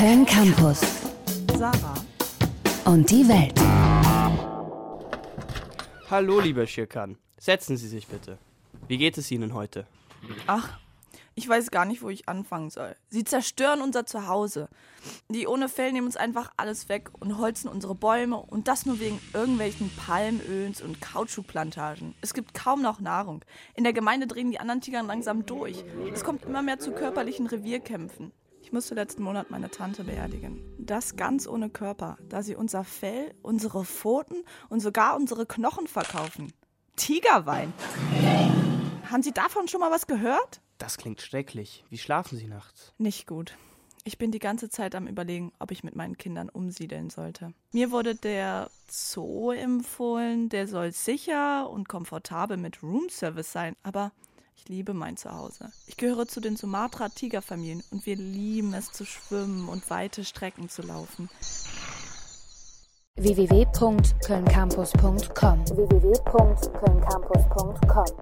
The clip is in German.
Köln Campus Sarah. und die Welt. Hallo, lieber Schirkan. Setzen Sie sich bitte. Wie geht es Ihnen heute? Ach, ich weiß gar nicht, wo ich anfangen soll. Sie zerstören unser Zuhause. Die ohne Fell nehmen uns einfach alles weg und holzen unsere Bäume und das nur wegen irgendwelchen Palmöls und Kautschukplantagen. Es gibt kaum noch Nahrung. In der Gemeinde drehen die anderen Tiger langsam durch. Es kommt immer mehr zu körperlichen Revierkämpfen. Ich musste letzten Monat meine Tante beerdigen. Das ganz ohne Körper, da sie unser Fell, unsere Pfoten und sogar unsere Knochen verkaufen. Tigerwein. Haben Sie davon schon mal was gehört? Das klingt schrecklich. Wie schlafen Sie nachts? Nicht gut. Ich bin die ganze Zeit am Überlegen, ob ich mit meinen Kindern umsiedeln sollte. Mir wurde der Zoo empfohlen, der soll sicher und komfortabel mit Roomservice sein, aber ich liebe mein Zuhause. Ich gehöre zu den Sumatra-Tigerfamilien und wir lieben es zu schwimmen und weite Strecken zu laufen. www.kölncampus.com www.kölncampus.com